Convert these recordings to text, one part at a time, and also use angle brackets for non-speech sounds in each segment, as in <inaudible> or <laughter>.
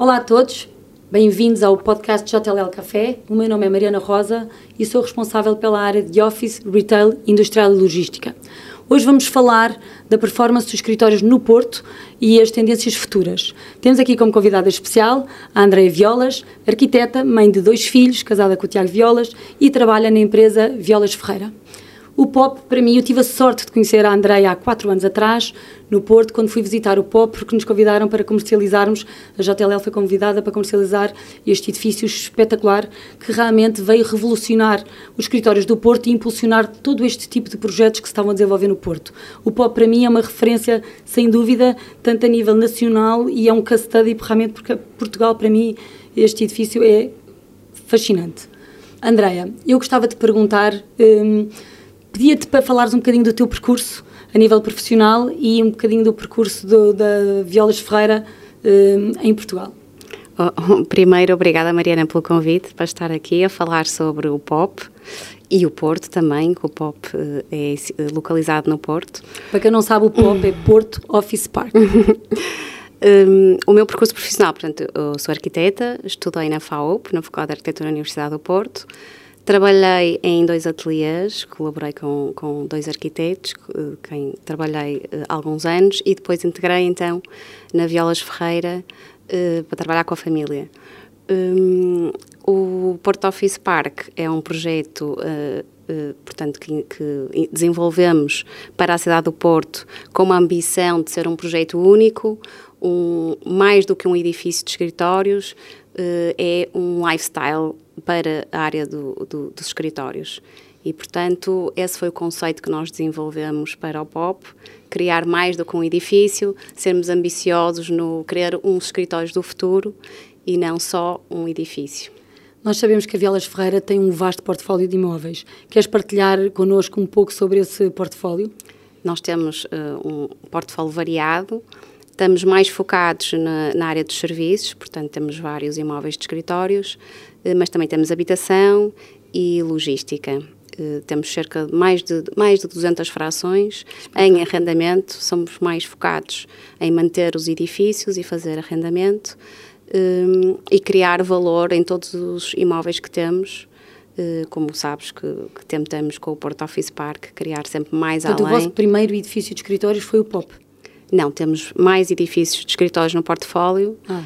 Olá a todos, bem-vindos ao podcast JLL Café. O meu nome é Mariana Rosa e sou responsável pela área de Office, Retail, Industrial e Logística. Hoje vamos falar da performance dos escritórios no Porto e as tendências futuras. Temos aqui como convidada especial a Andreia Violas, arquiteta, mãe de dois filhos, casada com o Tiago Violas e trabalha na empresa Violas Ferreira. O POP, para mim, eu tive a sorte de conhecer a Andreia há quatro anos atrás, no Porto, quando fui visitar o POP, porque nos convidaram para comercializarmos, a JLL foi convidada para comercializar este edifício espetacular, que realmente veio revolucionar os escritórios do Porto e impulsionar todo este tipo de projetos que se estavam a desenvolver no Porto. O POP, para mim, é uma referência, sem dúvida, tanto a nível nacional e é um case study, realmente, porque Portugal, para mim, este edifício é fascinante. Andreia, eu gostava de perguntar... Hum, Pedia-te para falares um bocadinho do teu percurso a nível profissional e um bocadinho do percurso do, da Violas Ferreira uh, em Portugal. Oh, primeiro, obrigada Mariana pelo convite para estar aqui a falar sobre o POP e o Porto também, que o POP uh, é localizado no Porto. Para quem não sabe, o POP é Porto Office Park. <laughs> Um, o meu percurso profissional, portanto, eu sou arquiteta, estudei na FAUP, na Faculdade de Arquitetura da Universidade do Porto, Trabalhei em dois ateliês, colaborei com, com dois arquitetos, quem trabalhei uh, alguns anos, e depois integrei então na Violas Ferreira uh, para trabalhar com a família. Um, o Porto Office Park é um projeto uh, Uh, portanto, que, que, desenvolvemos para a cidade do Porto com uma ambição de ser um projeto único, um, mais do que um edifício de escritórios, é um lifestyle para a área do, do, dos escritórios. E, portanto, esse foi o conceito que nós desenvolvemos para o POP, criar mais do que um edifício, sermos ambiciosos no criar uns escritórios do futuro e não só um edifício. Nós sabemos que a Vielas Ferreira tem um vasto portfólio de imóveis. Queres partilhar connosco um pouco sobre esse portfólio? Nós temos uh, um portfólio variado, Estamos mais focados na, na, área dos serviços, portanto, temos vários imóveis de escritórios, eh, mas também temos habitação e logística. Eh, temos cerca de mais de, mais de 200 frações em arrendamento, somos mais focados em manter os edifícios e fazer arrendamento um, e criar valor em todos os imóveis que temos, uh, como sabes que, que, tentamos com o Porto Office Park criar sempre mais Portanto, além. o vosso primeiro edifício de escritórios foi o POP? Não, temos mais edifícios de escritórios no portfólio. Ah.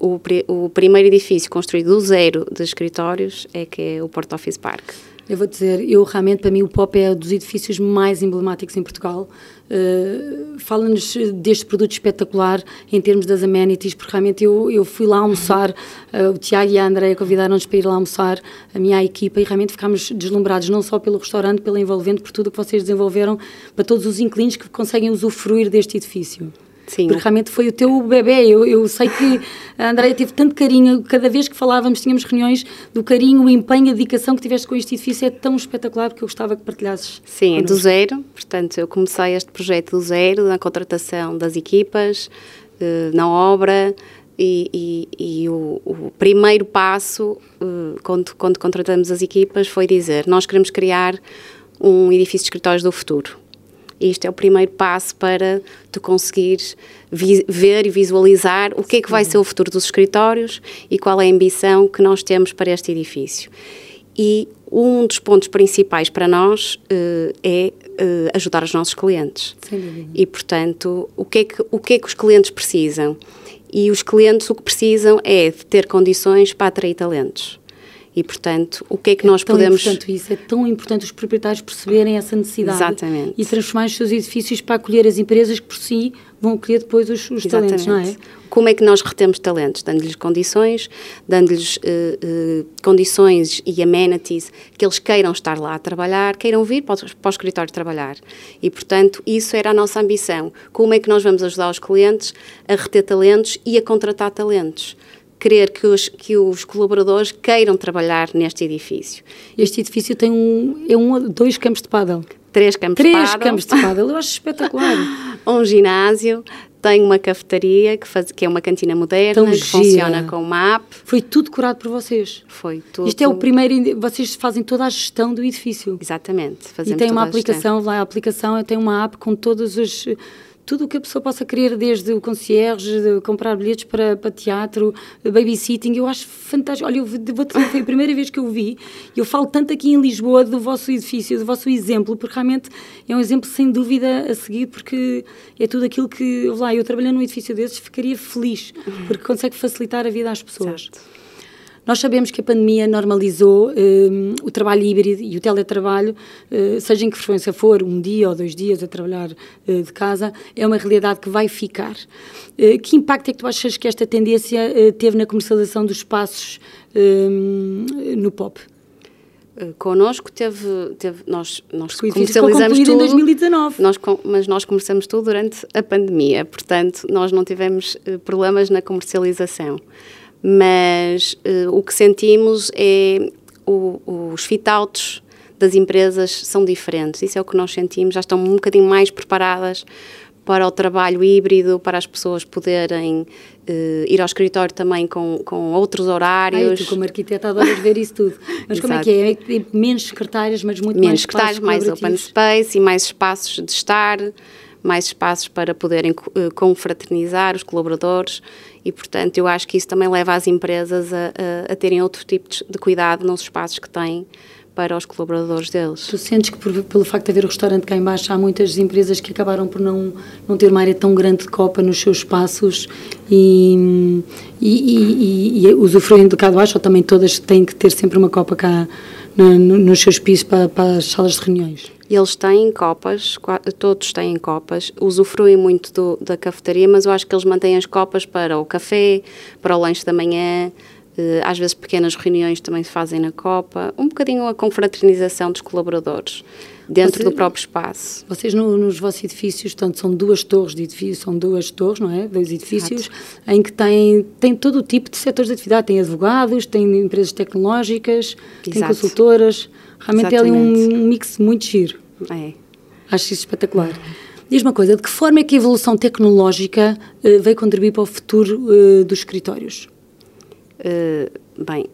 Uh, o, o, primeiro edifício construído do zero de escritórios é que é o Porto Office Park. Eu vou dizer, eu realmente, para mim, o POP é um dos edifícios mais emblemáticos em Portugal. Uh, Fala-nos deste produto espetacular em termos das amenities, porque realmente eu, eu fui lá almoçar, uh, o Tiago e a Andréia convidaram-nos para ir lá almoçar, a minha equipa, e realmente ficámos deslumbrados, não só pelo restaurante, pelo envolvente, por tudo o que vocês desenvolveram para todos os inquilinos que conseguem usufruir deste edifício. Sim. Porque realmente foi o teu bebê. Eu, eu sei que a Andréia teve tanto carinho, cada vez que falávamos, tínhamos reuniões do carinho, o empenho, a dedicação que tiveste com este edifício. É tão espetacular que eu gostava que partilhasses. Sim, é do zero. Portanto, eu comecei este projeto do zero, na contratação das equipas, eh, na obra. E, e, e o, o, primeiro passo, eh, quando, quando contratamos as equipas, foi dizer: Nós queremos criar um edifício de escritórios do futuro isto é o primeiro passo para tu conseguires ver e visualizar o que é que vai ser o futuro dos escritórios e qual é a ambição que nós temos para este edifício. E um dos pontos principais para nós uh, é uh, ajudar os nossos clientes. Sim. E, portanto, o que, é que, o que é que os clientes precisam? E os clientes o que precisam é de ter condições para atrair talentos. E, portanto, o que é que é nós tão podemos... importante isso, é tão importante os proprietários perceberem essa necessidade. Exatamente. E transformar os seus edifícios para acolher as empresas que, por si, vão acolher depois os, os talentos, não é? Como é que nós retemos talentos? Dando-lhes condições, dando-lhes uh, uh, condições e amenities que eles queiram estar lá a trabalhar, queiram vir para o, para o escritório trabalhar. E, portanto, isso era a nossa ambição. Como é que nós vamos ajudar os clientes a reter talentos e a contratar talentos? Querer que os, que os colaboradores queiram trabalhar neste edifício. Este edifício tem um, é um, dois campos de pádel. Três campos Três de pádel. Três campos de pádel, eu acho espetacular. <laughs> um ginásio, tem uma cafetaria que, faz, que é uma cantina moderna, Tão que gira. funciona com uma app. Foi tudo curado por vocês. Foi tudo. Isto é o primeiro, vocês fazem toda a gestão do edifício. Exatamente. e tem uma aplicação, lá a aplicação tem uma app com todas as tudo o que a pessoa possa querer, desde o concierge, de comprar bilhetes para, para teatro, babysitting, eu acho fantástico. Olha, eu vou foi a primeira vez que eu vi, eu falo tanto aqui em Lisboa do vosso edifício, do vosso exemplo, porque realmente é um exemplo sem dúvida a seguir, porque é tudo aquilo que, lá, eu trabalhando num edifício desses, ficaria feliz, porque consegue facilitar a vida às pessoas. Certo. Nós sabemos que a pandemia normalizou um, o trabalho híbrido e o teletrabalho, uh, seja em que frequência for, um dia ou dois dias a trabalhar uh, de casa, é uma realidade que vai ficar. Uh, que impacto é que tu achas que esta tendência teve na comercialização dos espaços hum, no POP? connosco teve, teve nós, nós comercializamos tudo em 2019. Nós, mas nós começamos tudo durante a pandemia, portanto nós não tivemos problemas na comercialização mas uh, o que sentimos é o, os fit-outs das empresas são diferentes, isso é o que nós sentimos, já estão um bocadinho mais preparadas para o trabalho híbrido, para as pessoas poderem uh, ir ao escritório também com, com outros horários. Ai, tu como arquiteta adoras ver isso tudo. <laughs> Mas como é que é? é? Menos secretárias, mas muito menos mais secretários, mais open space e mais espaços de estar, mais espaços para poderem uh, confraternizar os colaboradores e, portanto, eu acho que isso também leva as empresas a, a, a terem outro tipo de cuidado nos espaços que têm para os colaboradores deles. Tu sentes que por, pelo facto de haver o restaurante cá embaixo há muitas empresas que acabaram por não, não ter uma área tão grande de copa nos seus espaços e, e, e, e usufruem do cá de baixo ou também todas têm que ter sempre uma copa cá no, no, nos seus pisos para, para as salas de reuniões? Eles têm copas, todos têm copas, usufruem muito do, da cafetaria, mas eu acho que eles mantêm as copas para o café, para o lanche da manhã, eh, às vezes pequenas reuniões também se fazem na Copa, um bocadinho a confraternização dos colaboradores dentro Você, do próprio espaço. Vocês no, nos vossos edifícios, portanto, são duas torres de edifícios, são duas torres, não é? Dois edifícios, Exato. em que têm, têm todo o tipo de setores de atividade, tem advogados, tem empresas tecnológicas, Exato. tem consultoras, realmente Exatamente. é ali um, mix muito giro. É. Acho isso espetacular. Diz uma coisa, de que forma é que a evolução tecnológica uh, veio contribuir para o futuro uh, dos escritórios? Uh, bem,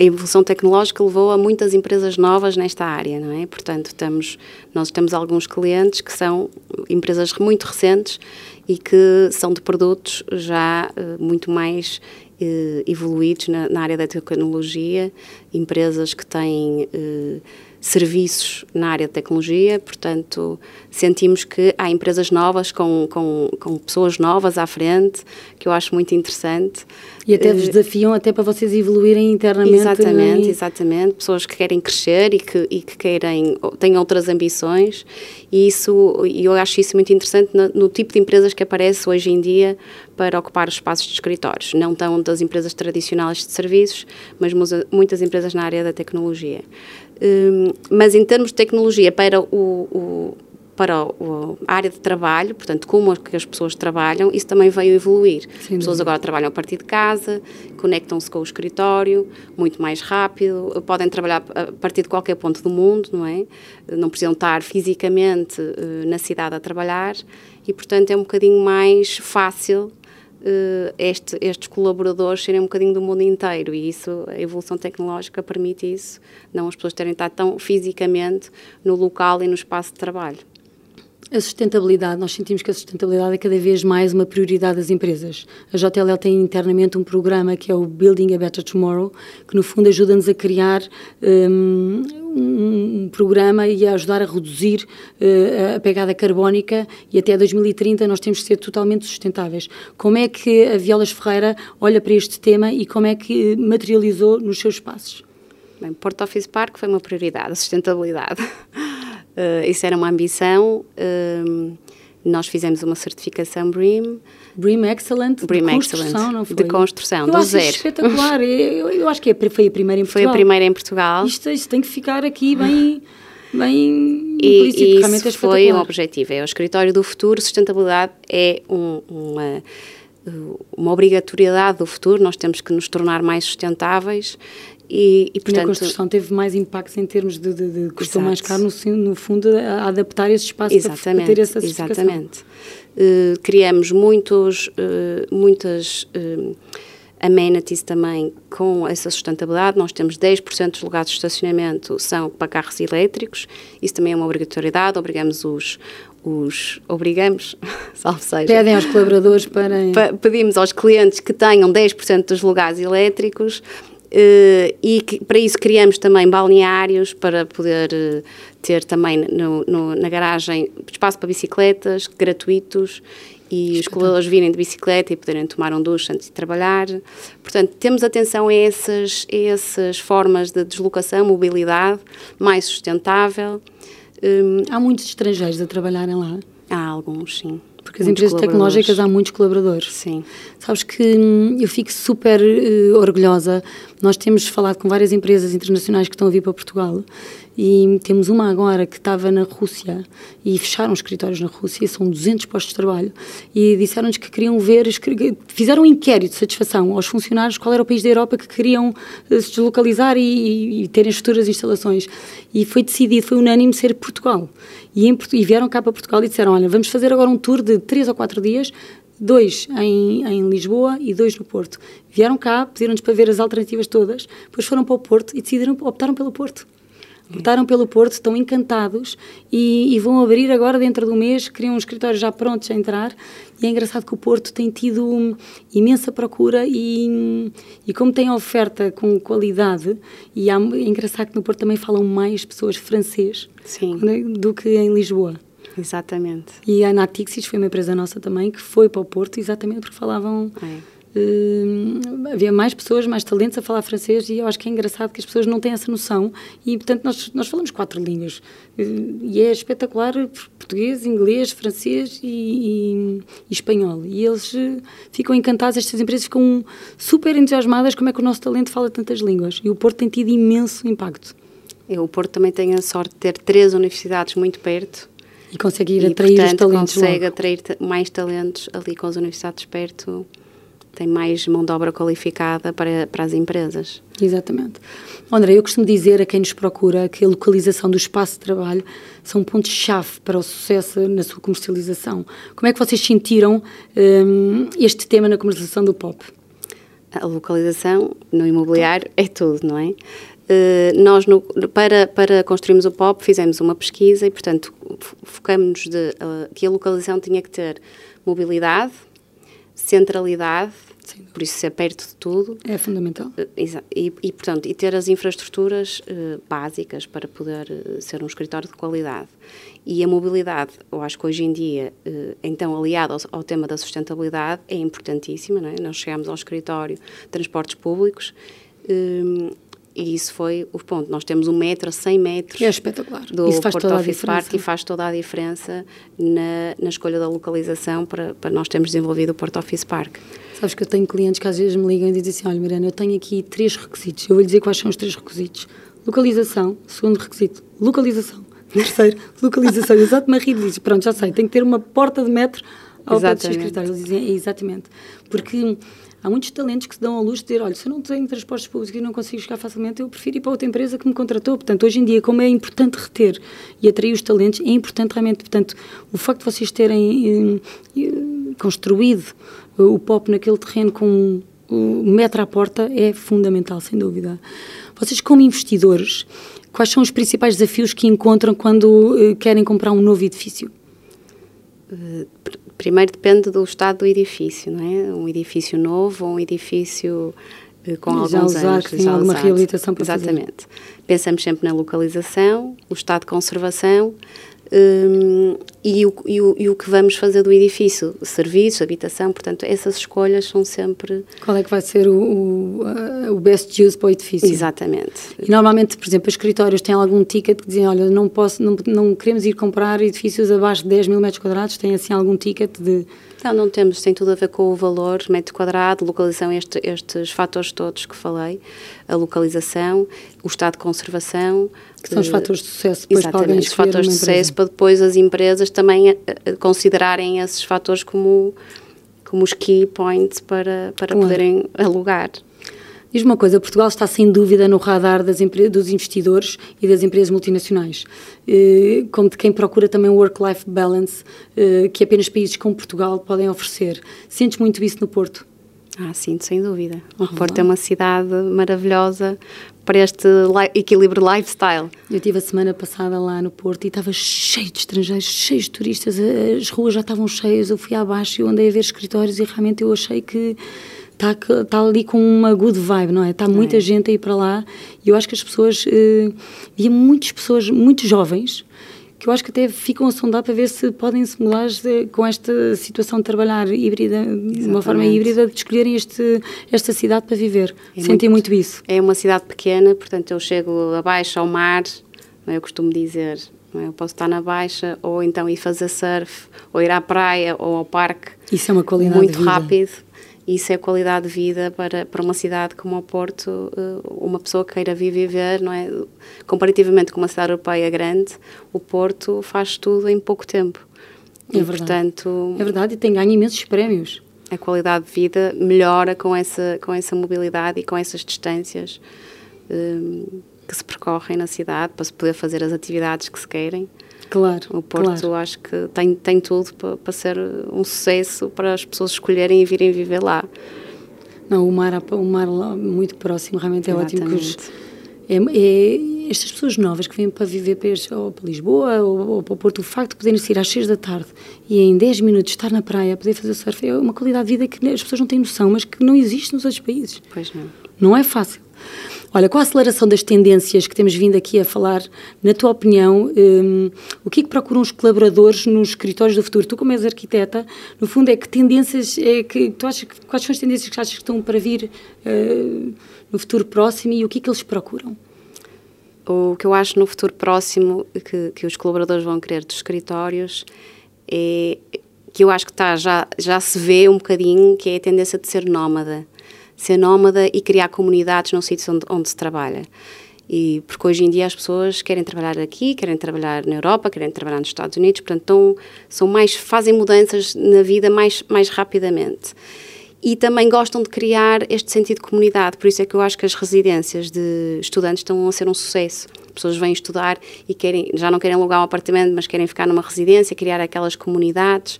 a evolução tecnológica levou a muitas empresas novas nesta área, não é? Portanto, estamos, nós temos alguns clientes que são empresas muito recentes e que são de produtos já muito mais evoluídos na, na, área da tecnologia, empresas que têm serviços na área de tecnologia, portanto, sentimos que há empresas novas com, com, com pessoas novas à frente, que eu acho muito interessante. E até vos eh, desafiam até para vocês evoluírem internamente. Exatamente, exatamente. Pessoas que querem crescer e que, e que querem, têm outras ambições e isso, eu acho isso muito interessante no, no tipo de empresas que aparece hoje em dia para ocupar os espaços de escritórios. Não tão das empresas tradicionais de serviços, mas muitas empresas na área da tecnologia. Um, mas em termos de tecnologia para o, o para o, a área de trabalho, portanto, como que as pessoas trabalham, isso também veio evoluir. As pessoas agora trabalham a partir de casa, conectam-se com o escritório muito mais rápido, podem trabalhar a partir de qualquer ponto do mundo, não é? Não precisam estar fisicamente uh, na cidade a trabalhar e, portanto, é um bocadinho mais fácil uh, este, estes colaboradores serem um bocadinho do mundo inteiro e isso, a evolução tecnológica permite isso, não as pessoas terem estado tão fisicamente no local e no espaço de trabalho. A sustentabilidade, nós sentimos que a sustentabilidade é cada vez mais uma prioridade das empresas. A JLL tem internamente um programa que é o Building a Better Tomorrow, que no fundo ajuda-nos a criar um, um, programa e a ajudar a reduzir uh, a pegada carbónica e até 2030 nós temos que ser totalmente sustentáveis. Como é que a Violas Ferreira olha para este tema e como é que materializou nos seus passos? Bem, Porto Office Park foi uma prioridade, a sustentabilidade. Uh, isso era uma ambição. Uh, nós fizemos uma certificação BREEAM. BREEAM Excellent, BREEAM de construção, Excellent, não foi? De construção, eu do acho zero. espetacular. <laughs> eu, eu, acho que é, foi a primeira em Portugal. Foi a primeira em Portugal. Isto, isto tem que ficar aqui bem... Bem e, e isso é foi um objetivo. É o escritório do futuro. Sustentabilidade é um, uma uma obrigatoriedade do futuro, nós temos que nos tornar mais sustentáveis e, e, portanto, e a construção teve mais impactos em termos de, de, de custou mais caro, no, no, fundo, a adaptar esse espaço exatamente, para ter essa. Exatamente. Uh, criamos muitos, uh, muitas uh, amenities também com essa sustentabilidade. Nós temos 10% dos lugares de estacionamento são para carros elétricos, isso também é uma obrigatoriedade, obrigamos os, os obrigamos, <laughs> salve seja. Pedem aos colaboradores para. Pedimos aos clientes que tenham 10% dos lugares elétricos e que, para isso criamos também balneários para poder uh, ter também no, no, na garagem espaço para bicicletas gratuitos e os colaboradores virem de bicicleta e poderem tomar um duche antes de trabalhar. Portanto, temos atenção a essas, a essas formas de deslocação, mobilidade mais sustentável. Um, há muitos estrangeiros a trabalharem lá? Há alguns, sim. Porque as empresas tecnológicas há muitos colaboradores. Sim. Sabes que hum, eu fico super uh, orgulhosa. Nós temos falado com várias empresas internacionais que estão a vir para Portugal e temos uma agora que estava na Rússia e fecharam escritórios na Rússia, são 200 postos de trabalho e disseram-nos que queriam ver, fizeram um inquérito de satisfação aos funcionários qual era o país da Europa que queriam eh, se deslocalizar e, e, terem as futuras instalações. E foi decidido, foi unânime ser Portugal. E, em, e vieram cá para Portugal e disseram, olha, vamos fazer agora um tour de 3 ou 4 dias dois em, em, Lisboa e dois no Porto. Vieram cá, pediram-nos para ver as alternativas todas, depois foram para o Porto e decidiram, optaram pelo Porto votaram pelo Porto, estão encantados e, e, vão abrir agora dentro do mês, criam um escritório já prontos a entrar e é engraçado que o Porto tem tido imensa procura e, e como tem oferta com qualidade e há, é engraçado que no Porto também falam mais pessoas francês Sim. do que em Lisboa. Exatamente. E a Natixis foi uma empresa nossa também que foi para o Porto exatamente porque falavam... É Uh, havia mais pessoas, mais talentos a falar francês e eu acho que é engraçado que as pessoas não têm essa noção e, portanto, nós, nós falamos quatro línguas uh, e é espetacular português, inglês, francês e, e, e espanhol e eles uh, ficam encantados, estas empresas ficam super entusiasmadas como é que o nosso talento fala tantas línguas e o Porto tem tido imenso impacto. O Porto também tem a sorte de ter três universidades muito perto e consegue ir atrair e, portanto, os talentos consegue logo. atrair mais talentos ali com as universidades perto tem mais mão de obra qualificada para, para as empresas. Exatamente. André, eu costumo dizer a quem nos procura que a localização do espaço de trabalho são pontos-chave para o sucesso na sua comercialização. Como é que vocês sentiram um, este tema na comercialização do POP? A localização no imobiliário é tudo, não é? Uh, nós, no, para, para construirmos o POP, fizemos uma pesquisa e, portanto, focamos-nos uh, que a localização tinha que ter mobilidade, centralidade, Sim. por isso ser perto de tudo. É fundamental. Eh, e, e portanto, e ter as infraestruturas uh, básicas para poder uh, ser um escritório de qualidade. E a mobilidade, eu acho que hoje em dia, uh, então aliado ao, ao, tema da sustentabilidade, é importantíssima. Não é? Nós chegamos ao escritório de transportes públicos e isso foi o ponto. Nós temos um metro a 100 metros é espetacular. do isso faz Porto Office Park e faz toda a diferença na, na escolha da localização para, para nós termos desenvolvido o Porto Office Park. Sabes que eu tenho clientes que às vezes me ligam e dizem assim, olha Miranda, eu tenho aqui três requisitos, eu vou lhe dizer quais são os três requisitos. Localização, segundo requisito, localização. Terceiro, localização. <laughs> Exato-me a rir e diz, pronto, já sei, tem que ter uma porta de metro ao pé seu escritório. Eles dizem, é, exatamente. Porque Há muitos talentos que se dão à luz de dizer, olha, se eu não tenho transportes públicos e não consigo chegar facilmente, eu prefiro ir para outra empresa que me contratou. Portanto, hoje em dia, como é importante reter e atrair os talentos, é importante realmente, portanto, o facto de vocês terem eh, eh construído o POP naquele terreno com o metro à porta é fundamental, sem dúvida. Vocês, como investidores, quais são os principais desafios que encontram quando eh, querem comprar um novo edifício? Uh, primeiro depende do estado do edifício, não é? Um edifício novo ou um edifício uh, com já alguns usar, anos. Que tem alguma usado. reabilitação para Exatamente. Fazer. Pensamos sempre na localização, o estado de conservação um, e, o, e, o, e, o, que vamos fazer do edifício, serviços, habitação, portanto, essas escolhas são sempre... Qual é que vai ser o, o, best use para o edifício? Exatamente. E normalmente, por exemplo, os escritórios têm algum ticket que dizem, olha, não, posso, não, não queremos ir comprar edifícios abaixo de 10 mil metros quadrados, tem assim algum ticket de... Não, não temos, tem tudo a ver com o valor, metro quadrado, localização, este, estes fatores todos que falei, a localização, o estado de conservação, que são os fatores de sucesso depois para alguém os fatores de sucesso para depois as empresas também eh, eh, considerarem esses fatores como, como os key points para, para claro. poderem alugar. Diz uma coisa, Portugal está sem dúvida no radar das dos investidores e das empresas multinacionais, eh, como de quem procura também o work-life balance que apenas países como Portugal podem oferecer. Sentes muito isso no Porto? Ah, sim, sem dúvida. O Porto é uma cidade maravilhosa para este equilíbrio lifestyle. Eu tive a semana passada lá no Porto e estava cheio de estrangeiros, cheio de turistas, as ruas já estavam cheias, eu fui abaixo e andei a ver escritórios e realmente eu achei que está tá ali com uma good vibe, não é? Está muita é. gente a ir para lá e eu acho que as pessoas, uh, via muitas pessoas, muito jovens, que eu acho que até ficam a sondar para ver se podem se mudar com esta situação de trabalhar híbrida, Exatamente. de uma forma híbrida, de escolherem este, esta cidade para viver. É Sentem muito, muito, isso. É uma cidade pequena, portanto eu chego abaixo ao mar, é? eu costumo dizer, é? eu posso estar na baixa, ou então ir fazer surf, ou ir à praia, ou ao parque. Isso é uma qualidade Muito rápido isso é qualidade de vida para, para uma cidade como o Porto, eh, uma pessoa que queira vir viver, não é? Comparativamente com uma cidade europeia grande, o Porto faz tudo em pouco tempo. É e, verdade. Portanto, é verdade, e tem ganho imensos prémios. A qualidade de vida melhora com essa, com essa mobilidade e com essas distâncias um, eh, que se percorrem na cidade para se poder fazer as atividades que se querem. Claro. O Porto claro. acho que tem, tem tudo para, para ser um sucesso para as pessoas escolherem e virem viver lá. Não, o mar, o mar lá, muito próximo realmente é Exatamente. ótimo. Que os, é, é, estas pessoas novas que vêm para viver para, este, ou para Lisboa ou, ou, para o Porto, o facto de poderem sair às 6 da tarde e em 10 minutos estar na praia, poder fazer surf, é uma qualidade de vida que as pessoas não têm noção, mas que não existe nos outros países. Pois não. Não é fácil. Olha, com a aceleração das tendências que temos vindo aqui a falar, na tua opinião, um, o que é que procuram os colaboradores nos escritórios do futuro? Tu, como és arquiteta, no fundo, é que tendências é que tu achas quais são as tendências que achas que estão para vir uh, no futuro próximo e o que é que eles procuram? O que eu acho no futuro próximo que, que os colaboradores vão querer dos escritórios é que eu acho que está, já, já se vê um bocadinho que é a tendência de ser nómada ser nómada e criar comunidades no sítio onde, onde se trabalha. E, porque hoje em dia as pessoas querem trabalhar aqui, querem trabalhar na Europa, querem trabalhar nos Estados Unidos, portanto são mais, fazem mudanças na vida mais, mais rapidamente. E também gostam de criar este sentido de comunidade, por isso é que eu acho que as residências de estudantes estão a ser um sucesso. As pessoas vêm estudar e querem, já não querem alugar um apartamento, mas querem ficar numa residência, criar aquelas comunidades.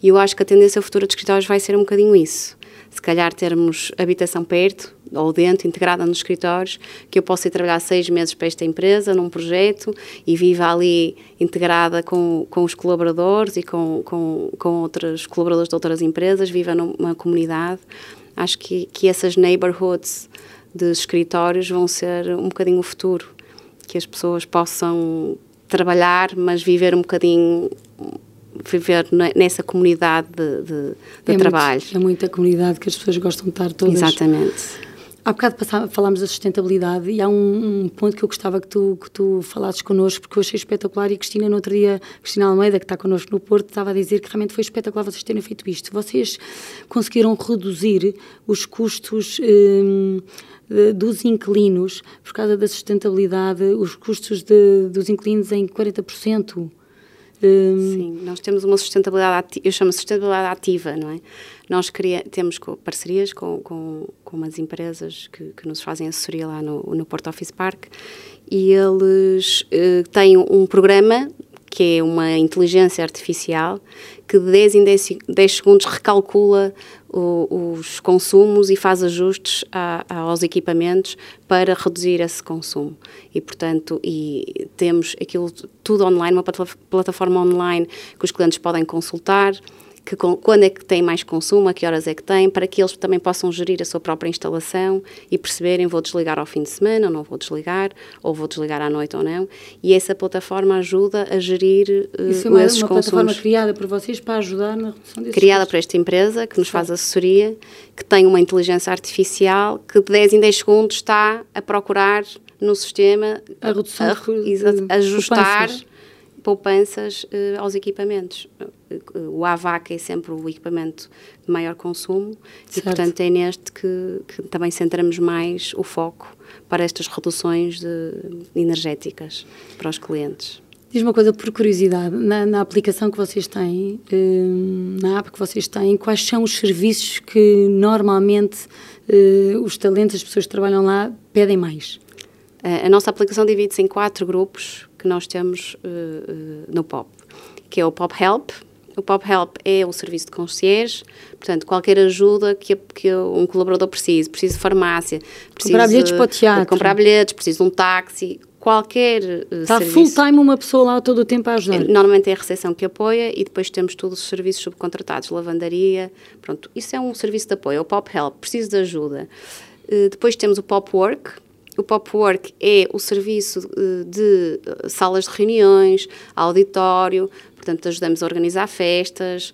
E eu acho que a tendência futura dos escritórios vai ser um bocadinho isso se calhar termos habitação perto ou dentro, integrada nos escritórios, que eu possa ir trabalhar seis meses para esta empresa, num projeto, e viva ali integrada com, com os colaboradores e com, com, com outros colaboradores de outras empresas, viva numa comunidade. Acho que, que essas neighborhoods de escritórios vão ser um bocadinho o futuro, que as pessoas possam trabalhar, mas viver um bocadinho viver nessa comunidade de, de, de é trabalho. Muito, é muita comunidade que as pessoas gostam de estar todas. Exatamente. Há bocado falámos da sustentabilidade e há um, um, ponto que eu gostava que tu, que tu falasses connosco, porque eu achei espetacular e Cristina, no outro dia, Cristina Almeida, que está connosco no Porto, estava a dizer que realmente foi espetacular vocês terem feito isto. Vocês conseguiram reduzir os custos hum, dos inquilinos, por causa da sustentabilidade, os custos de, dos inquilinos em 40%. Hum, Sim, nós temos uma sustentabilidade, eu chamo sustentabilidade ativa, não é? Nós temos parcerias com, com, com umas empresas que, que nos fazem assessoria lá no, no Porto Office Park e eles uh, têm um programa que é uma inteligência artificial que de 10 em 10, 10 segundos recalcula o, os consumos e faz ajustes a, a, aos equipamentos para reduzir esse consumo. E, portanto, e temos aquilo tudo online, uma plataforma online que os clientes podem consultar, que quando é que tem mais consumo, a que horas é que tem, para que eles também possam gerir a sua própria instalação e perceberem vou desligar ao fim de semana ou não vou desligar, ou vou desligar à noite ou não. E essa plataforma ajuda a gerir uh, Isso é uma, esses uma consumos. plataforma criada por vocês para ajudar na redução desses Criada custos. por esta empresa que nos faz assessoria, que tem uma inteligência artificial que de 10 em 10 segundos está a procurar no sistema a redução a, a ajustar poupanças uh, aos equipamentos. O AVAC é sempre o equipamento de maior consumo certo. e, portanto, é neste que, que, também centramos mais o foco para estas reduções de, energéticas para os clientes. Diz uma coisa por curiosidade, na, na, aplicação que vocês têm, eh, na app que vocês têm, quais são os serviços que normalmente eh, os talentos, as pessoas que trabalham lá, pedem mais? A nossa aplicação divide-se em quatro grupos que nós temos uh, uh, no POP, que é o POP Help, O Pop Help é o serviço de concierge, portanto, qualquer ajuda que, que um colaborador precise, precisa de farmácia, precisa comprar bilhetes para o teatro, comprar bilhetes, precisa de um táxi, qualquer uh, Está full time uma pessoa lá todo o tempo a ajudar? Normalmente é a recepção que apoia e depois temos todos os serviços subcontratados, lavandaria, pronto, isso é um serviço de apoio, é o Pop Help, preciso de ajuda. Depois temos o Pop Work, o Pop Work é o serviço uh, de salas de reuniões, auditório, portanto ajudamos a organizar festas,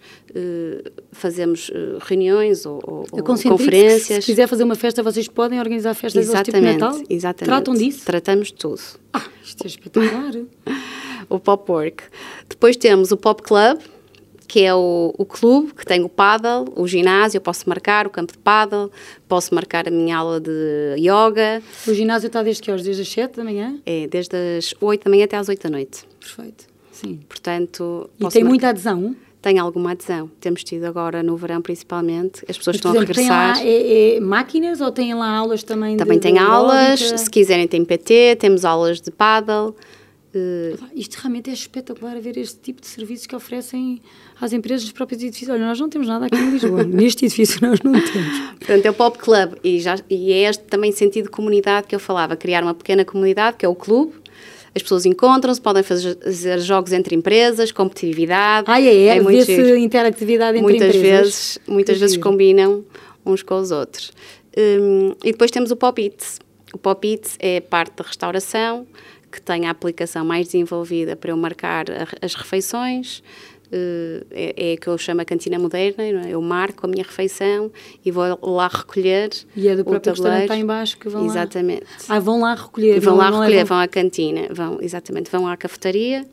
fazemos reuniões ou, ou conferências. Que, se quiser fazer uma festa, vocês podem organizar festas exatamente, tipo de Natal? Exatamente. Tratam disso? Tratamos tudo. Ah, isto é espetacular. <laughs> o Pop Work. Depois temos o Pop Club, que é o, o clube que tem o paddle, o ginásio, eu posso marcar o campo de paddle, posso marcar a minha aula de yoga. O ginásio está desde que horas? Desde as 7 da manhã? É, desde as 8 da manhã até às 8 da noite. Perfeito, sim. Portanto, e tem marcar. muita adesão? Tem alguma adesão. Temos tido agora no verão, principalmente, as pessoas Mas, estão exemplo, a regressar. Tem lá é, é, máquinas ou têm lá aulas também Também de, tem de aulas, se quiserem tem PT, temos aulas de paddle. Uh... Isto realmente é espetacular ver este tipo de serviços que oferecem às empresas dos próprios edifícios. Olha, nós não temos nada aqui em Lisboa. <laughs> Neste edifício nós não temos. Portanto, é o Pop Club e, já, e é este também sentido de comunidade que eu falava, criar uma pequena comunidade, que é o clube, as pessoas encontram-se, podem fazer, jogos entre empresas, competitividade. Ah, é, é, é muito se interatividade entre muitas empresas. Vezes, muitas vezes combinam uns com os outros. Um, e depois temos o Pop Eats. O Pop Eats é parte da restauração, que tem a aplicação mais desenvolvida para eu marcar as refeições, Uh, é, é que eu chamo a cantina moderna, é? eu marco a minha refeição e vou lá recolher E é do próprio restaurante está em baixo que vão exatamente. lá... Exatamente. Ah, vão lá recolher. Vão lá recolher, vão à cantina, vão, exatamente, vão à cafetaria,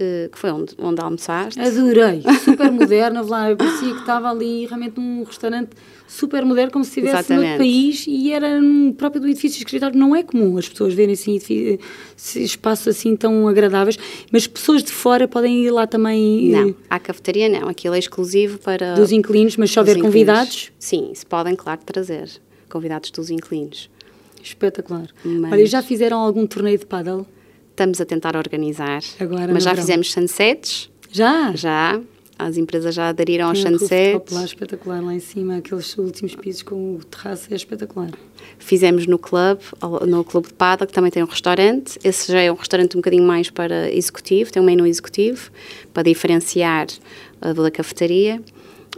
uh, que foi onde, onde almoçaste. Adorei, <laughs> super moderna, lá, eu parecia que estava ali realmente num restaurante super moderno, como se estivesse no país e era no próprio do edifício de escritório. Não é comum as pessoas verem assim, espaços assim tão agradáveis, mas pessoas de fora podem ir lá também. Não, à cafetaria não, aquilo é exclusivo para. Dos inquilinos, mas se houver convidados? Sim, se podem, claro, trazer convidados dos inquilinos. Espetacular. Mas... Olha, já fizeram algum torneio de paddle? Estamos a tentar organizar. Agora, mas já verão. fizemos sunsets. Já? Já as empresas já aderiram aos sunsets. lá espetacular lá em cima, aqueles últimos pisos com o terraço é espetacular. Fizemos no clube, no clube de Pada, que também tem um restaurante. Esse já é um restaurante um bocadinho mais para executivo, tem um menu executivo, para diferenciar uh, da cafetaria.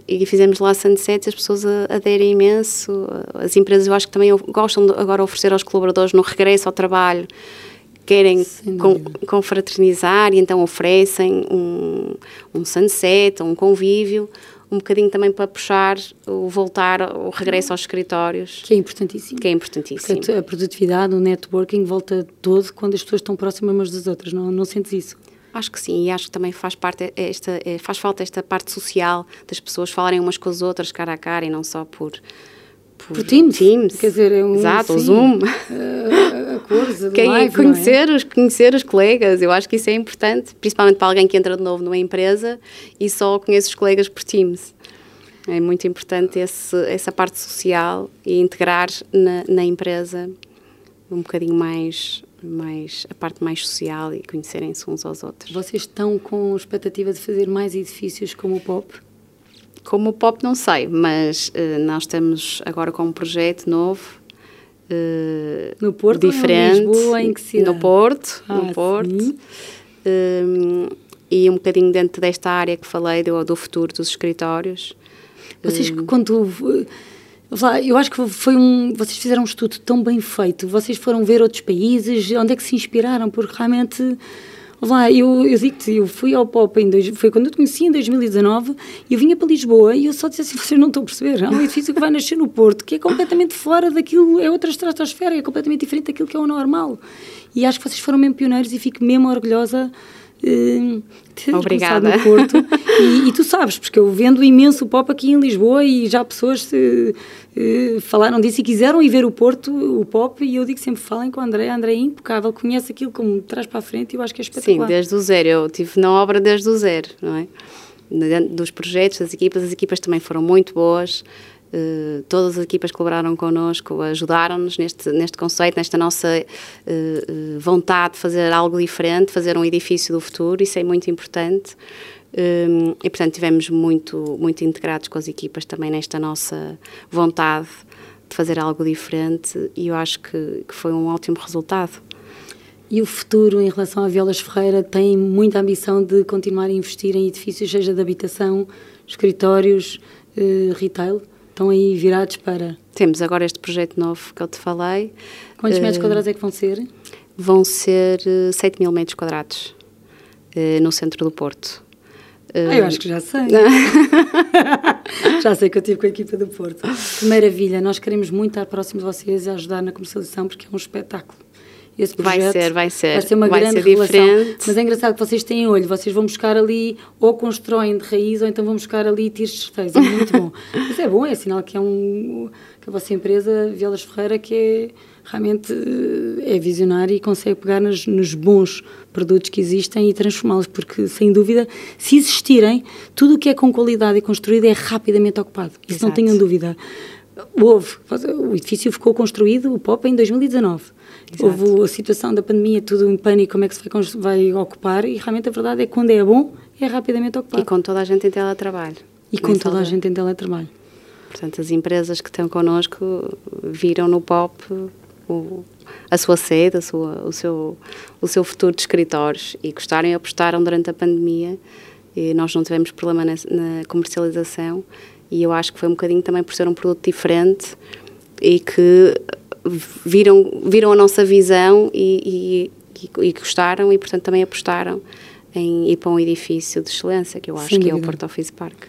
E fizemos lá sunsets, as pessoas aderem imenso. As empresas, eu acho que também gostam de agora oferecer aos colaboradores no regresso ao trabalho querem confraternizar e então oferecem um, um sunset, um convívio, um bocadinho também para puxar o voltar, o regresso aos escritórios. Que é importantíssimo. Que é importantíssimo. Porque a produtividade, o networking volta todo quando as pessoas estão próximas umas das outras, não, não sentes isso? Acho que sim, e acho que também faz parte esta é, faz falta esta parte social das pessoas falarem umas com as outras cara a cara e não só por por, por Teams. Teams. Quer dizer, é um. Exato, o Zoom. <laughs> A cores, a Quem live, conhecer, é? os, conhecer os colegas, eu acho que isso é importante, principalmente para alguém que entra de novo numa empresa e só conhece os colegas por Teams. É muito importante esse, essa parte social e integrar na, na empresa um bocadinho mais mais a parte mais social e conhecerem-se uns aos outros. Vocês estão com expectativa de fazer mais edifícios como o POP? Como o pop não sei, mas uh, nós estamos agora com um projeto novo. Uh, no Porto diferente, ou em Lisboa, em que cidade? No Porto, ah, no Porto. Um, e um bocadinho dentro desta área que falei do, do futuro dos escritórios. Vocês quando eu acho que foi um. Vocês fizeram um estudo tão bem feito. Vocês foram ver outros países. Onde é que se inspiraram? Porque realmente Lá, eu, eu digo-te, eu fui ao Pop em dois, foi quando eu te conheci em 2019 e eu vinha para Lisboa e eu só disse assim: <laughs> vocês não estão a perceber, há um edifício que vai nascer no Porto que é completamente fora daquilo, é outra estratosfera, é completamente diferente daquilo que é o normal. E acho que vocês foram mesmo pioneiros e fico mesmo orgulhosa Uh, Obrigada. no Porto. e, e, tu sabes, porque eu vendo imenso pop aqui em Lisboa e já pessoas uh, uh, falaram disso e quiseram ir ver o Porto, o pop, e eu digo sempre: falem com a André. André é impecável, conhece aquilo como traz para a frente e eu acho que é espetacular. Sim, desde o zero. Eu tive na obra desde o zero, não é? Dos projetos, das equipas, as equipas também foram muito boas. Uh, todas as equipas colaboraram connosco, ajudaram-nos neste, neste conceito, nesta nossa uh, vontade de fazer algo diferente, fazer um edifício do futuro, isso é muito importante. Um, e, portanto, tivemos muito, muito integrados com as equipas também nesta nossa vontade de fazer algo diferente e eu acho que, que foi um ótimo resultado. E o futuro em relação a Violas Ferreira tem muita ambição de continuar a investir em edifícios, seja de habitação, escritórios, retail? Estão aí virados para. Temos agora este projeto novo que eu te falei. Quantos uh, metros quadrados é que vão ser? Vão ser uh, 7 mil metros quadrados uh, no centro do Porto. Ah, eu acho que já sei. <laughs> <laughs> já sei que eu estive com a equipa do Porto. Que maravilha, nós queremos muito estar próximos de vocês e ajudar na comercialização porque é um espetáculo. Esse projeto vai ser, vai ser. Vai ser uma vai grande ser relação. Diferente. Mas é engraçado que vocês têm olho, vocês vão buscar ali, ou constroem de raiz, ou então vão buscar ali tiros de certeza. É muito bom. <laughs> Isso é bom, é sinal que é um. que a vossa empresa, Vielas Ferreira, que é realmente é visionária e consegue pegar nos, nos bons produtos que existem e transformá-los, porque, sem dúvida, se existirem, tudo o que é com qualidade e construído é rapidamente ocupado. Isso Exato. não tenham dúvida. Houve, o edifício ficou construído, o POP, em 2019. Exato. Houve a situação da pandemia, tudo em pânico, como é que se vai, vai, ocupar, e realmente a verdade é que quando é bom, é rapidamente ocupado. E com toda a gente em teletrabalho. E com toda a gente em teletrabalho. Portanto, as empresas que estão connosco viram no POP o, a sua sede, a sua, o, seu, o seu futuro de escritórios e gostaram e apostaram durante a pandemia e nós não tivemos problema na, na comercialização e eu acho que foi um bocadinho também por ser um produto diferente e que viram, viram a nossa visão e, e, e gostaram e, portanto, também apostaram em ir para um edifício de excelência, que eu acho Sem que dúvida. é o Porto Office Park.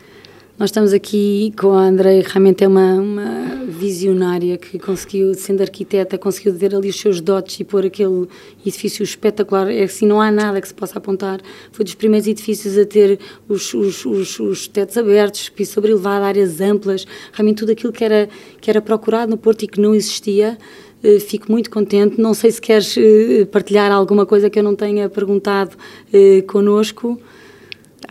Nós estamos aqui com a Andrei, realmente é uma, uma visionária que conseguiu, sendo arquiteta, conseguiu ver ali os seus dotes e pôr aquele edifício espetacular. É assim, não há nada que se possa apontar. Foi dos primeiros edifícios a ter os, os, os, os tetos abertos, piso sobre elevado, áreas amplas, realmente tudo aquilo que era, que era procurado no Porto e que não existia. Uh, fico muito contente. Não sei se queres uh, partilhar alguma coisa que eu não tenha perguntado uh, connosco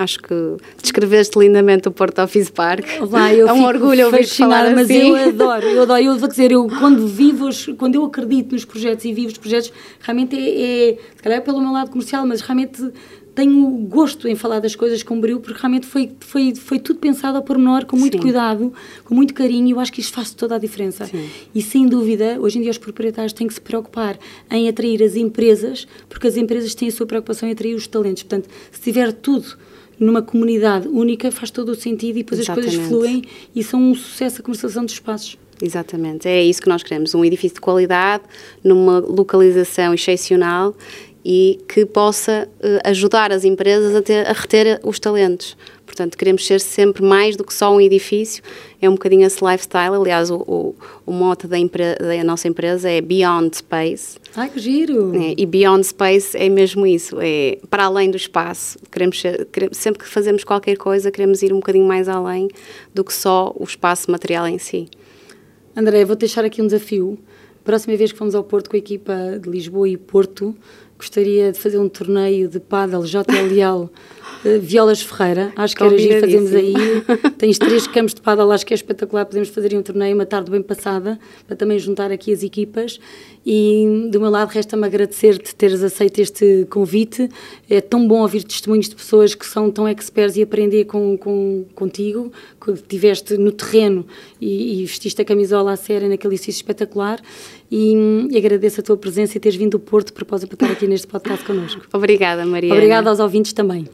acho que descreveste lindamente o Porto Office Park. Lá, eu é um orgulho ouvir falar mas assim. eu adoro, eu adoro. Eu vou dizer, eu quando vivo, quando eu acredito nos projetos e vivo os projetos, realmente é, é se calhar é pelo meu lado comercial, mas realmente tenho gosto em falar das coisas com brilho, porque realmente foi, foi, foi tudo pensado ao pormenor, com muito Sim. cuidado, com muito carinho, e eu acho que isto faz toda a diferença. Sim. E sem dúvida, hoje em dia os proprietários têm que se preocupar em atrair as empresas, porque as empresas têm a sua preocupação em atrair os talentos. Portanto, se tiver tudo numa comunidade única faz todo o sentido e depois Exatamente. as coisas fluem e são um sucesso a comercialização dos espaços. Exatamente, é isso que nós queremos, um edifício de qualidade, numa localização excepcional e que possa uh, ajudar as empresas a, ter, a reter os talentos. Portanto, queremos ser sempre mais do que só um edifício, é um bocadinho esse lifestyle. Aliás, o, o, o mote da, da, nossa empresa é Beyond Space. Ai, que giro! É, e Beyond Space é mesmo isso, é para além do espaço. Queremos, ser, queremos, sempre que fazemos qualquer coisa, queremos ir um bocadinho mais além do que só o espaço material em si. André, vou deixar aqui um desafio. Próxima vez que fomos ao Porto com a equipa de Lisboa e Porto, gostaria de fazer um torneio de paddle JL Leal uh, Violas Ferreira. Acho que era giro fazemos aí. Tens três campos de paddle, acho que é espetacular. Podemos fazer um torneio uma tarde bem passada para também juntar aqui as equipas. E do meu lado, resta-me agradecer-te teres aceito este convite. É tão bom ouvir testemunhos de pessoas que são tão experts e aprender com, com, contigo, que estiveste no terreno e, e, vestiste a camisola a sério naquele exercício espetacular e, e, agradeço a tua presença e teres vindo do Porto de propósito para estar aqui neste podcast connosco. Obrigada, Maria. Obrigada aos ouvintes também.